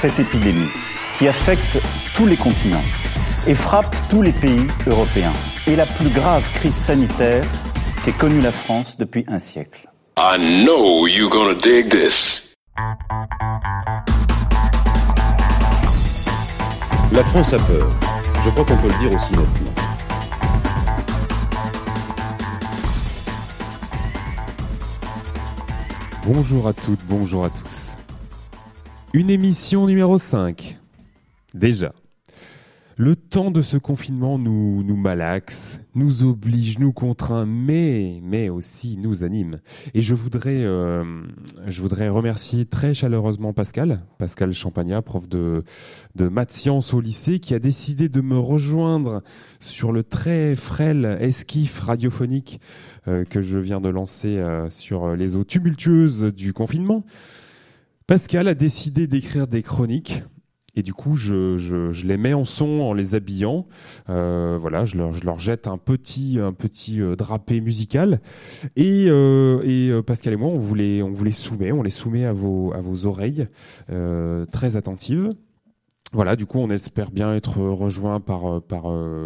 Cette épidémie qui affecte tous les continents et frappe tous les pays européens est la plus grave crise sanitaire qu'ait connue la France depuis un siècle. I know you're gonna dig this. La France a peur. Je crois qu'on peut le dire aussi nettement. Bonjour à toutes, bonjour à tous. Une émission numéro 5. Déjà. Le temps de ce confinement nous, malaxe, nous oblige, nous contraint, mais, aussi nous anime. Et je voudrais, euh, remercier très chaleureusement Pascal, Pascal Champagnat, prof de, de maths sciences au lycée, qui a décidé de me rejoindre sur le très frêle esquif radiophonique euh, que je viens de lancer euh, sur les eaux tumultueuses du confinement. Pascal a décidé d'écrire des chroniques. Et du coup, je, les mets en son en les habillant. Euh, voilà, je leur, jette un petit, un petit euh, drapé musical. Et, euh, Pascal et moi, on vous les, on vous les soumet, on les soumet à vos, à vos oreilles très attentives. Voilà, du coup, on espère bien être rejoint par, par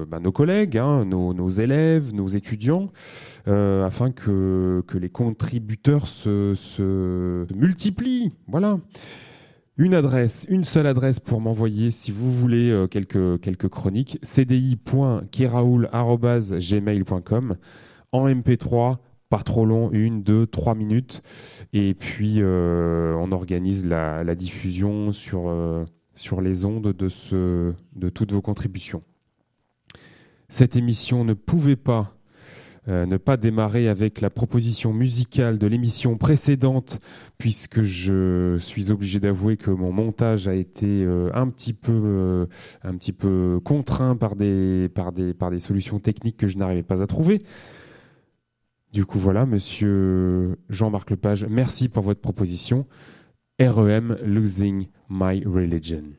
bah, nos collègues, hein, nos, élèves, nos étudiants. Euh, afin que, les contributeurs se, multiplient. Voilà. Une adresse, une seule adresse pour m'envoyer, si vous voulez, euh, quelques, chroniques, cdi.kiraoul.gmail.com en MP3, pas trop long, une, deux, trois minutes. Et puis, euh, on organise la diffusion sur, sur les ondes de, toutes vos contributions. Cette émission ne pouvait pas euh, ne pas démarrer avec la proposition musicale de l'émission précédente, puisque je suis obligé d'avouer que mon montage a été euh, un petit peu, euh, un petit peu contraint par des, par des, par des solutions techniques que je n'arrivais pas à trouver. Du coup, voilà, monsieur Jean-Marc Lepage, merci pour votre proposition. REM Losing My Religion.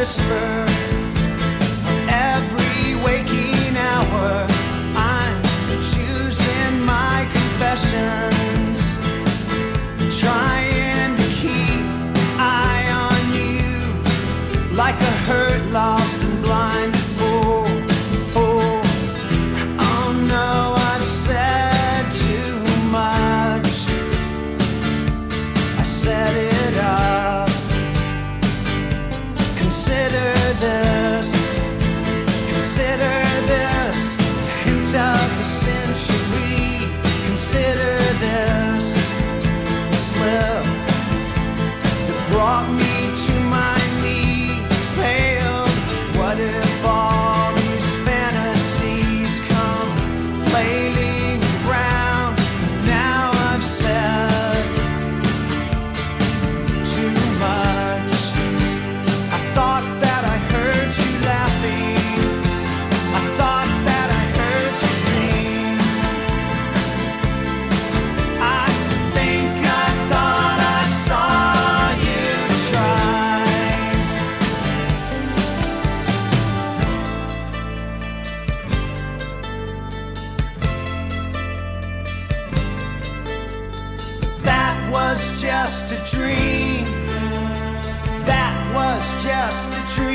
whisper. Just a dream.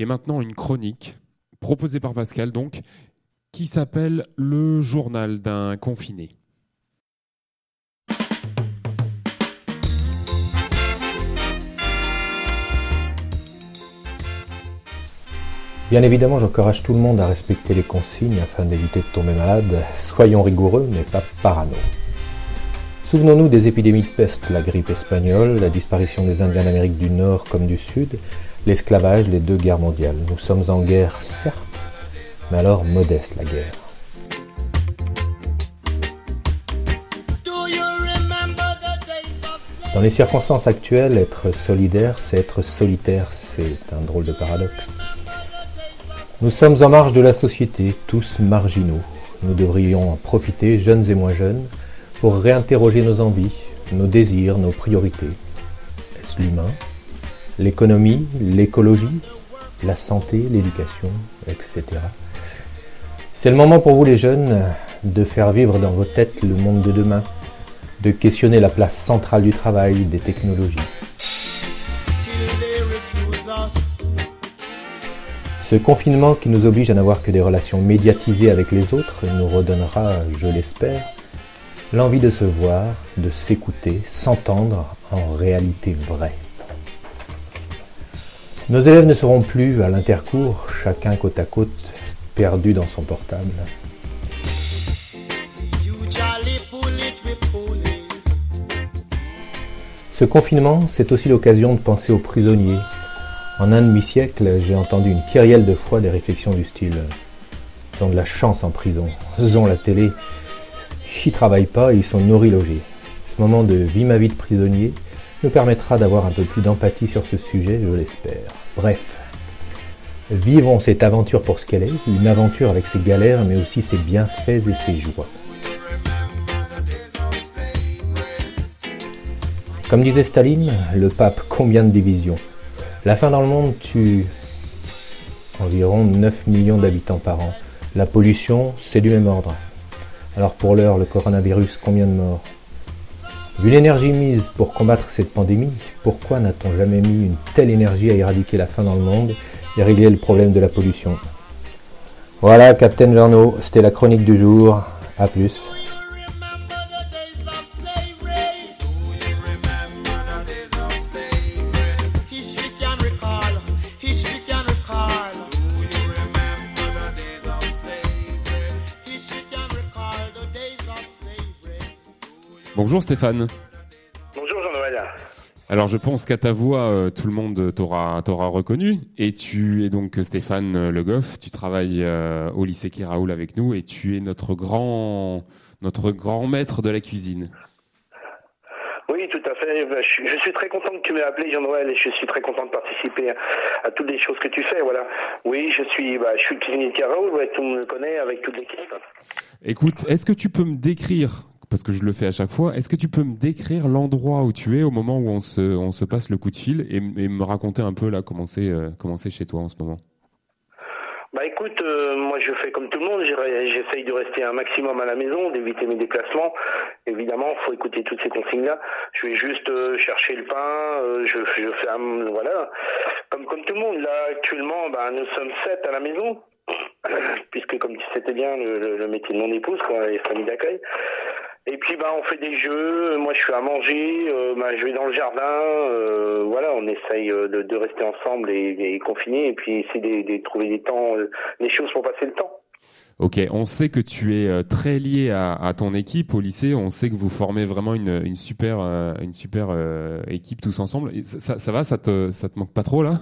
Et maintenant, une chronique proposée par Pascal, donc, qui s'appelle Le journal d'un confiné. Bien évidemment, j'encourage tout le monde à respecter les consignes afin d'éviter de tomber malade. Soyons rigoureux, mais pas parano. Souvenons-nous des épidémies de peste, la grippe espagnole, la disparition des Indiens d'Amérique du Nord comme du Sud, l'esclavage, les deux guerres mondiales. Nous sommes en guerre, certes, mais alors modeste la guerre. Dans les circonstances actuelles, être solidaire, c'est être solitaire, c'est un drôle de paradoxe. Nous sommes en marge de la société, tous marginaux. Nous devrions en profiter, jeunes et moins jeunes, pour réinterroger nos envies, nos désirs, nos priorités. Est-ce l'humain, l'économie, l'écologie, la santé, l'éducation, etc. C'est le moment pour vous les jeunes de faire vivre dans vos têtes le monde de demain, de questionner la place centrale du travail, des technologies. Ce confinement qui nous oblige à n'avoir que des relations médiatisées avec les autres nous redonnera, je l'espère, l'envie de se voir, de s'écouter, s'entendre en réalité vraie. Nos élèves ne seront plus à l'intercours, chacun côte à côte, perdu dans son portable. Ce confinement, c'est aussi l'occasion de penser aux prisonniers. En un demi-siècle, j'ai entendu une kyrielle de fois des réflexions du style Ils de la chance en prison, ils la télé, ils travaillent pas ils sont nourris logés. Ce moment de vie ma vie de prisonnier nous permettra d'avoir un peu plus d'empathie sur ce sujet, je l'espère. Bref, vivons cette aventure pour ce qu'elle est, une aventure avec ses galères mais aussi ses bienfaits et ses joies. Comme disait Staline, le pape, combien de divisions? La faim dans le monde tue environ 9 millions d'habitants par an. La pollution, c'est du même ordre. Alors pour l'heure, le coronavirus, combien de morts? Vu l'énergie mise pour combattre cette pandémie, pourquoi n'a-t-on jamais mis une telle énergie à éradiquer la faim dans le monde et régler le problème de la pollution? Voilà, Captain Journaux, c'était la chronique du jour. A plus. Bonjour Stéphane. Bonjour Jean-Noël. Alors je pense qu'à ta voix, euh, tout le monde t'aura reconnu. Et tu es donc Stéphane euh, Le Goff. Tu travailles euh, au lycée Quai Raoul avec nous et tu es notre grand notre grand maître de la cuisine. Oui, tout à fait. Ben, Je suis, très content que tu m'aies appelé Jean-Noël et je suis très content de participer à, toutes les choses que tu fais. Voilà. Oui, je suis, bah, je suis cuisinier de Caraoul, ouais, tout le monde me connaît avec toute l'équipe. Écoute, est-ce que tu peux me décrire, parce que je le fais à chaque fois, est-ce que tu peux me décrire l'endroit où tu es au moment où on se, passe le coup de fil et, me raconter un peu là comment c'est euh, chez toi en ce moment? Bah écoute, euh, moi je fais comme tout le monde, j'essaye de rester un maximum à la maison, d'éviter mes déplacements. Évidemment, faut écouter toutes ces consignes-là. Je vais juste euh, chercher le pain, je, fais un, voilà, comme comme tout le monde. Là actuellement, bah, nous sommes sept à la maison, puisque comme tu sais bien le métier de mon épouse, quoi, les familles d'accueil. Et puis bah on fait des jeux, moi je fais à manger, euh, bah, je vais dans le jardin, euh, voilà, on essaye euh, de, de rester ensemble et, et confinés, et puis essayer de, de trouver des temps, des choses pour passer le temps. Ok, on sait que tu es très lié à, à ton équipe au lycée. On sait que vous formez vraiment une, une super, une super euh, équipe tous ensemble. Et ça, ça- ça va, ça te, ça te manque pas trop là?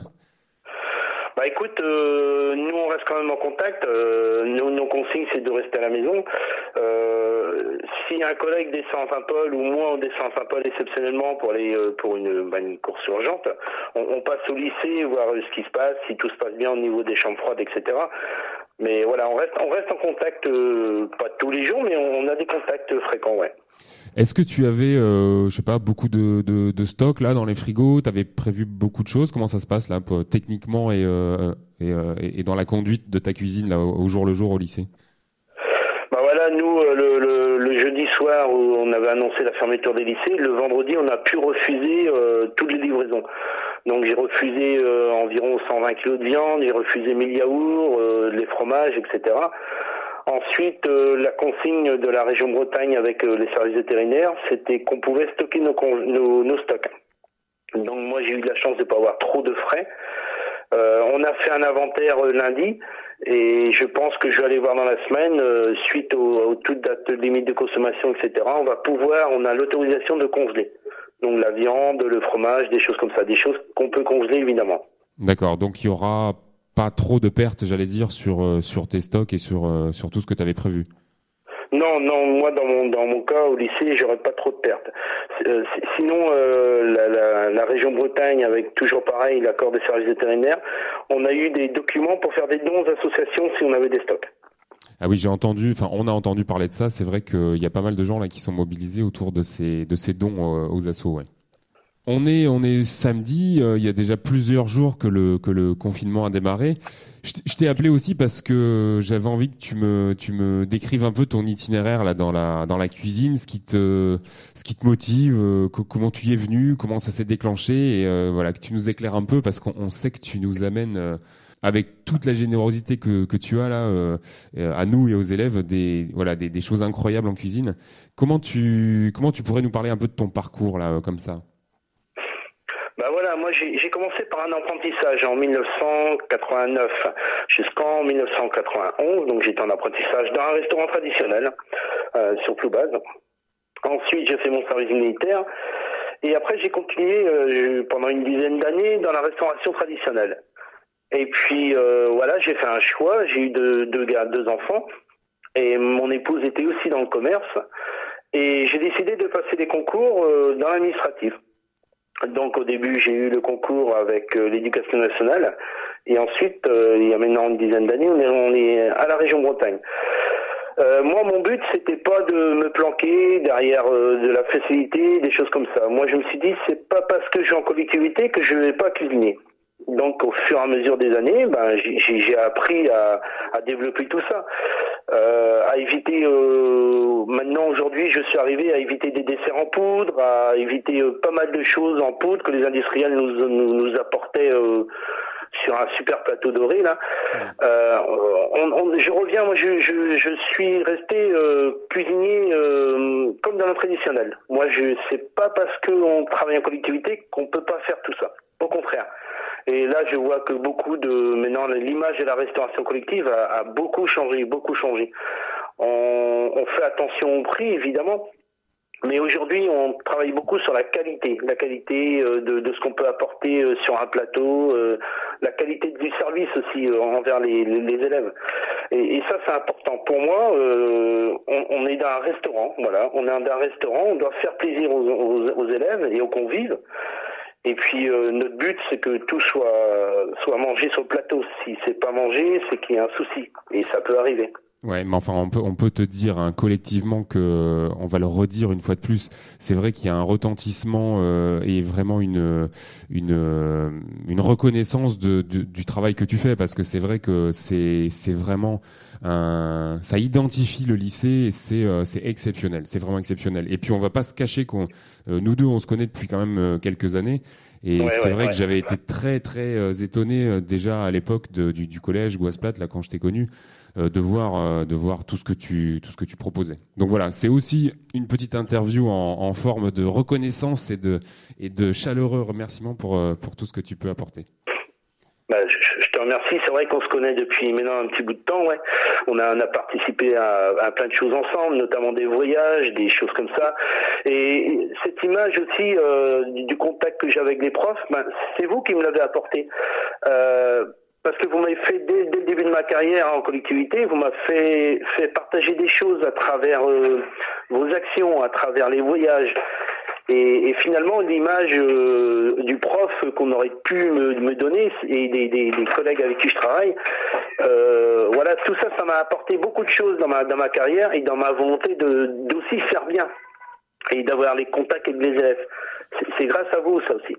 Bah écoute, euh, nous on reste quand même en contact. Euh, nos, nos consignes c'est de rester à la maison. Si un collègue descend à Saint-Paul ou moi on descend à Saint-Paul exceptionnellement pour aller euh, pour une, bah, une course urgente, on, on passe au lycée voir euh, ce qui se passe, si tout se passe bien au niveau des chambres froides, etc. Mais voilà, on reste on reste en contact, euh, pas tous les jours, mais on, on a des contacts fréquents, ouais. Est-ce que tu avais, euh, je sais pas, beaucoup de, de, de stock là dans les frigos? Tu avais prévu beaucoup de choses? Comment ça se passe là, pour- techniquement et, et, euh, et- et dans la conduite de ta cuisine là, au, au jour le jour au lycée? Bah voilà, nous, euh, le, le, le jeudi où on avait annoncé la fermeture des lycées, le vendredi, on a pu refuser euh, toutes les livraisons. Donc j'ai refusé euh, environ 120 kilos de viande, j'ai refusé 1000 yaourts, euh, les fromages, etc. Ensuite, la consigne de la région Bretagne avec les services vétérinaires, c'était qu'on pouvait stocker nos, stocks. Donc moi, j'ai eu la chance de ne pas avoir trop de frais. On a fait un inventaire lundi et je pense que je vais aller voir dans la semaine, euh, suite aux, aux toutes dates limites de consommation, etc. On va pouvoir, on a l'autorisation de congeler. Donc la viande, le fromage, des choses comme ça, des choses qu'on peut congeler évidemment. D'accord, donc il y aura pas trop de pertes, j'allais dire, sur, euh, sur tes stocks et sur, euh, sur tout ce que tu avais prévu. Non, non, moi dans mon dans mon cas au lycée, j'aurais pas trop de pertes. Euh, si- sinon, euh, la région Bretagne, avec toujours pareil l'accord des services vétérinaires, on a eu des documents pour faire des dons aux associations si on avait des stocks. Ah oui, j'ai entendu, enfin on a entendu parler de ça. C'est vrai qu'il y a pas mal de gens là qui sont mobilisés autour de ces, de ces dons euh, aux assos. Ouais. On est, samedi. euh, il y a déjà plusieurs jours que le confinement a démarré. Je t'ai appelé aussi parce que j'avais envie que tu me décrives un peu ton itinéraire là dans la cuisine, ce qui te motive, euh, co- comment tu y es venu, comment ça s'est déclenché et euh, voilà que tu nous éclaires un peu parce qu'on on sait que tu nous amènes avec toute la générosité que tu as là à nous et aux élèves des choses incroyables en cuisine. Comment tu comment tu pourrais nous parler un peu de ton parcours là comme ça? Bah voilà, moi j'ai commencé par un apprentissage en 1989 jusqu'en 1991, donc j'étais en apprentissage dans un restaurant traditionnel euh, sur Ploubaz. Ensuite j'ai fait mon service militaire et après j'ai continué euh, pendant une dizaine d'années dans la restauration traditionnelle. Et puis euh, voilà, j'ai fait un choix, j'ai eu deux, deux gars, deux enfants et mon épouse était aussi dans le commerce et j'ai décidé de passer des concours euh, dans l'administratif. Donc au début j'ai eu le concours avec euh, l'éducation nationale et ensuite euh, il y a maintenant une dizaine d'années on est, on est à la région Bretagne. Euh, moi mon but c'était pas de me planquer derrière euh, de la facilité, des choses comme ça. Moi je me suis dit c'est pas parce que je suis en collectivité que je vais pas cuisiner. Donc au fur et à mesure des années, ben, j'ai- appris à, à développer tout ça, Euh, à éviter. euh, maintenant aujourd'hui, je suis arrivé à éviter des desserts en poudre, à éviter euh, pas mal de choses en poudre que les industriels nous, nous, nous apportaient euh, sur un super plateau doré là. Euh, on- on- je reviens, moi je, je, je suis resté euh, cuisinier euh, comme dans le traditionnel. Moi je c'est pas parce qu'on travaille en collectivité qu'on peut pas faire tout ça. Au contraire. Et là, je vois que beaucoup de maintenant l'image de la restauration collective a, beaucoup changé, beaucoup changé. On, on fait attention au prix, évidemment, mais aujourd'hui, on travaille beaucoup sur la qualité, la qualité euh, de, de ce qu'on peut apporter euh, sur un plateau, euh, la qualité du service aussi envers les, les- les élèves. Et, et ça, c'est important. Pour moi, euh, on, on est dans un restaurant, voilà, on est dans un restaurant, on doit faire plaisir aux, aux- aux élèves et aux convives. Et puis euh, notre but, c'est que tout soit soit mangé sur le plateau. Si c'est pas mangé, c'est qu'il y a un souci, et ça peut arriver. Ouais, mais enfin, on peut, on peut te dire hein, collectivement que, on va le redire une fois de plus, c'est vrai qu'il y a un retentissement euh, et vraiment une, une, euh, reconnaissance de, du travail que tu fais, parce que c'est vrai que c'est, vraiment un, ça identifie le lycée et c'est, euh, exceptionnel, c'est vraiment exceptionnel. Et puis on va pas se cacher qu'on, nous deux, on se connaît depuis quand même euh, quelques années. Et Ouais, c'est ouais, vrai ouais. que j'avais été très très euh, étonné euh, déjà à l'époque du, du collège Gouasplat, là quand je t'ai connu, euh, de voir euh, de voir tout ce que tu tout ce que tu proposais. Donc voilà, c'est aussi une petite interview en, en forme de reconnaissance et de et de chaleureux remerciements pour euh, pour tout ce que tu peux apporter. Bah, je, je te remercie. C'est vrai qu'on se connaît depuis maintenant un petit bout de temps. Ouais. On, a, on a participé à, plein de choses ensemble, notamment des voyages, des choses comme ça. Et cette image aussi euh, du, du contact que j'ai avec les profs, ben, c'est vous qui me l'avez apporté. Euh, parce que vous m'avez fait dès, dès le début de ma carrière en collectivité, vous m'avez fait, fait partager des choses à travers euh, vos actions, à travers les voyages. Et, finalement, l'image euh, du prof qu'on aurait pu me, me donner et des, des- des collègues avec qui je travaille, euh, voilà, tout ça, ça m'a apporté beaucoup de choses dans ma, dans ma carrière et dans ma volonté de d'aussi faire bien et d'avoir les contacts avec les élèves. C'est- grâce à vous, ça aussi.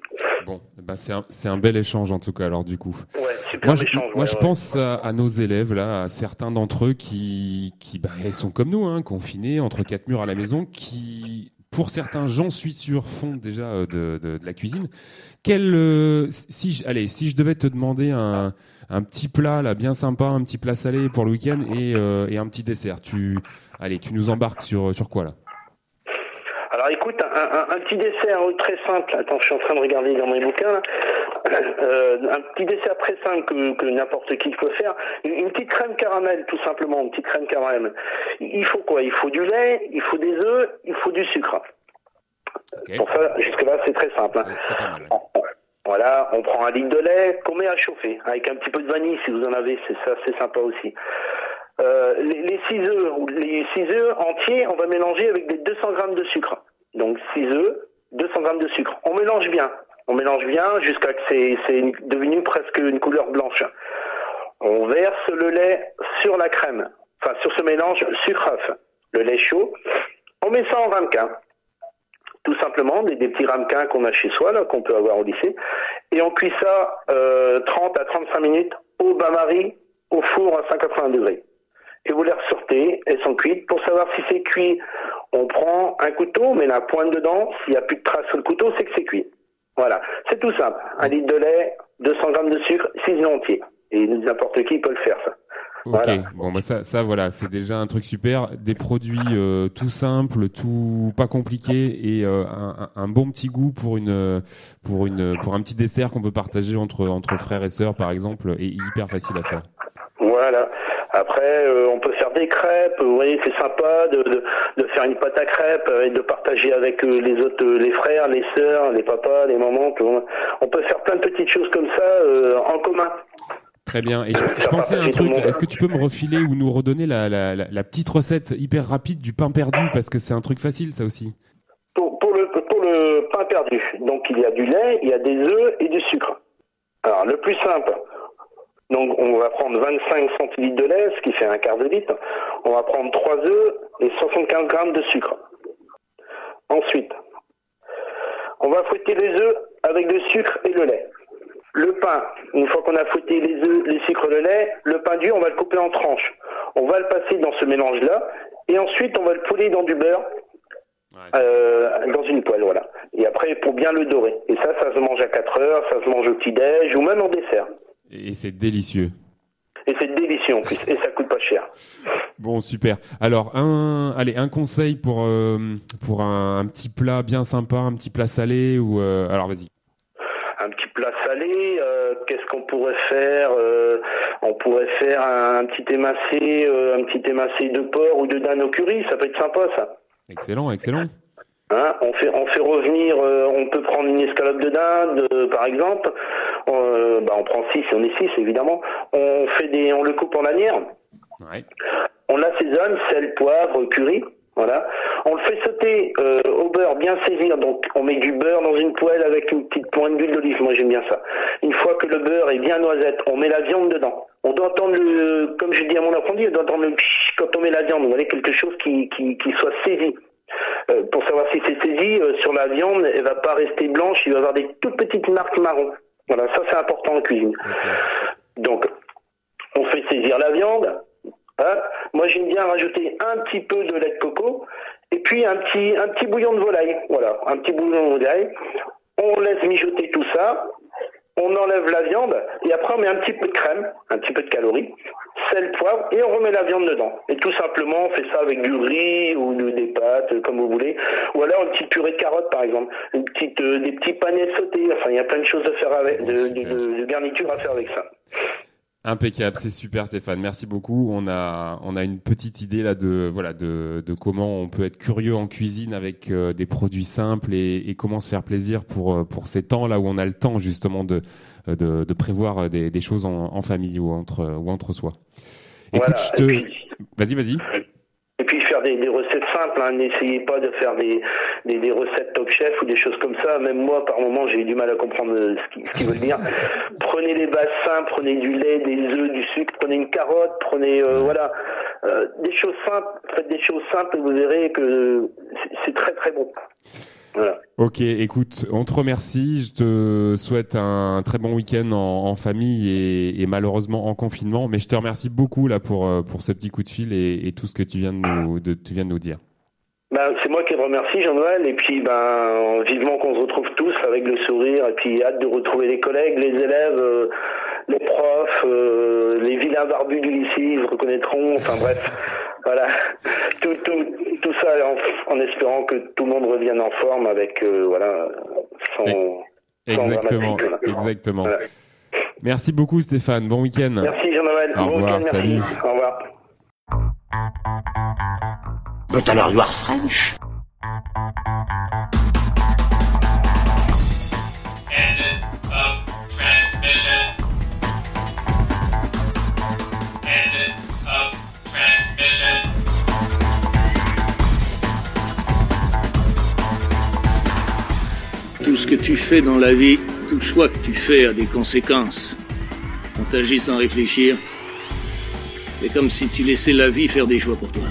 Bon, bah c'est un bel échange en tout cas alors du coup. Ouais, super Moi, je, échange. moi, ouais, je ouais. pense à, à nos élèves là, à certains d'entre eux qui, qui bah, sont comme nous, hein, confinés entre quatre murs à la maison, qui, pour certains, j'en suis sûr, font déjà euh, de, de, de la cuisine. Quel, euh, si, je, allez, si je devais te demander un, un petit plat là, bien sympa, un petit plat salé pour le week-end et, euh, et un petit dessert, tu, allez, tu nous embarques sur sur quoi là? Alors écoute, un, un- un petit dessert très simple. Attends, je suis en train de regarder dans mes bouquins. Euh, un petit dessert très simple que, que n'importe qui peut faire. Une, une petite crème caramel, tout simplement, une petite crème caramel. Il faut quoi? Il faut du lait, il faut des œufs, il faut du sucre. Pour ça, jusque-là, c'est très simple. hein. C'est- pas mal. Voilà, on prend un litre de lait qu'on met à chauffer avec un petit peu de vanille si vous en avez, c'est ça, c'est sympa aussi. Euh, les, les 6 œufs, les 6 œufs entiers, on va mélanger avec des 200 grammes de sucre. Donc 6 œufs, 200 grammes de sucre. On mélange bien. On mélange bien jusqu'à ce que c'est devenu presque une couleur blanche. On verse le lait sur la crème, enfin sur ce mélange sucre-œuf. Le lait chaud. On met ça en ramequin tout simplement des, petits ramequins qu'on a chez soi, qu'on peut avoir au lycée, et on cuit ça euh, 30 à 35 minutes au bain-marie, au four à 180 degrés. Et vous les ressortez, elles sont cuites. Pour savoir si c'est cuit, on prend un couteau, on met la pointe dedans. S'il n'y a plus de traces sur le couteau, c'est que c'est cuit. Voilà, c'est tout simple. Un litre de lait, 200 grammes de sucre, 6 œufs entiers. Et n'importe qui peut le faire, ça. Ok, Voilà. bon bah ça, ça voilà, c'est déjà un truc super. Des produits euh, tout simples, tout pas compliqués et euh, un, un- bon petit goût pour une euh, pour une pour un petit dessert qu'on peut partager entre entre frères et sœurs par exemple et hyper facile à faire. Voilà. Après, euh, on peut faire des crêpes. Vous voyez, c'est sympa de, de, de faire une pâte à crêpes et de partager avec euh, les autres, euh, les frères, les sœurs, les papas, les mamans. On peut faire plein de petites choses comme ça euh, en commun. Très bien. Et je, je pensais à un truc. Est-ce que tu peux me refiler ou nous redonner la, la, la, la petite recette hyper rapide du pain perdu? Parce que c'est un truc facile ça aussi. Pour, pour le, pour le pain perdu, donc il y a du lait, il y a des œufs et du sucre. Alors, le plus simple, donc on va prendre 25 centilitres de lait, ce qui fait un quart de litre. On va prendre 3 œufs et 75 grammes de sucre. Ensuite, on va fouetter les œufs avec le sucre et le lait. Le pain, une fois qu'on a fouetté les œufs, les sucres, le lait, le pain dur, on va le couper en tranches. On va le passer dans ce mélange-là et ensuite on va le pouler dans du beurre euh, dans une poêle, voilà. Et après, pour bien le dorer. Et ça, ça se mange à 4 heures, ça se mange au petit-déj ou même en dessert. Et c'est délicieux. Et c'est délicieux en plus, et ça coûte pas cher. Bon, super. Alors, un, allez, un conseil pour euh, pour un, un petit plat bien sympa, un petit plat salé ou euh, alors vas-y. Un petit plat salé, euh, qu'est-ce qu'on pourrait faire On pourrait faire un, petit émincé, un petit émincé de porc ou de dinde au curry, ça peut être sympa ça. Excellent, excellent. Hein, on fait on fait revenir, euh, on peut prendre une escalope de dinde euh, par exemple. Euh, bah, on prend 6 on est 6 évidemment. On fait des, on le coupe en lanières. Ouais. On l'assaisonne, sel, poivre, curry. Voilà. On le fait sauter euh, au beurre, bien saisir. Donc, on met du beurre dans une poêle avec une petite pointe d'huile d'olive. Moi, j'aime bien ça. Une fois que le beurre est bien noisette, on met la viande dedans. on doit entendre le, comme je dis à mon apprenti, on doit entendre le psh quand on met la viande. Vous voyez, quelque chose qui, qui, qui soit saisi. Euh, pour savoir si c'est saisi, euh, sur la viande, elle va pas rester blanche, il va y avoir des toutes petites marques marron. Voilà, ça c'est important en cuisine. Donc, on fait saisir la viande. Hein. Moi, j'aime bien rajouter un petit peu de lait de coco et puis un petit, un petit bouillon de volaille. Voilà, un petit bouillon de volaille. On laisse mijoter tout ça. On enlève la viande et après on met un petit peu de crème, un petit peu de calories, sel, poivre et on remet la viande dedans. Et tout simplement on fait ça avec du riz ou de- des pâtes, comme vous voulez. Ou alors une petite purée de carottes par exemple, une petite, euh, des petits panettes sautés. Enfin il y a plein de choses à faire avec, de, de, garniture à faire avec ça. Impeccable, c'est super Stéphane, merci beaucoup. On a on a une petite idée là de voilà de comment on peut être curieux en cuisine avec euh, des produits simples et, et comment se faire plaisir pour euh, pour ces temps là où on a le temps justement de de, de prévoir des, des choses en, en famille ou entre ou entre soi. Écoute, je te vas-y vas-y. Et puis faire des, des recettes simples, hein. n'essayez pas de faire des, des, des recettes top chef ou des choses comme ça. Même moi, par moment, j'ai eu du mal à comprendre euh, ce qui- ce qu'ils veulent dire. prenez des bases simples, prenez du lait, des œufs, du sucre, prenez une carotte, prenez euh, voilà Euh, des choses simples. Faites des choses simples et vous verrez que c'est très très bon. Voilà. Ok, écoute, on te remercie. Je te souhaite un très bon week-end en, en famille et, et malheureusement en confinement. Mais je te remercie beaucoup là pour euh, pour ce petit coup de fil et, et tout ce que tu viens de nous de, tu viens de nous dire. Ben, c'est moi qui vous remercie, Jean-Noël, et puis ben, vivement qu'on se retrouve tous avec le sourire, et puis hâte de retrouver les collègues, les élèves, euh, les profs, euh, les vilains barbus du lycée, ils se reconnaîtront, enfin bref, voilà, tout, tout, tout ça en, en espérant que tout le monde revienne en forme avec, euh, voilà, sans Exactement, voilà. exactement. Voilà. Merci beaucoup Stéphane. Bon week-end. Merci Jean-Noël, Au bon revoir, week-end, salut. merci, au revoir. But alors you are French. Tu fais dans la vie, tout choix que tu fais a des conséquences. On t'agit sans réfléchir. C'est comme si tu laissais la vie faire des choix pour toi.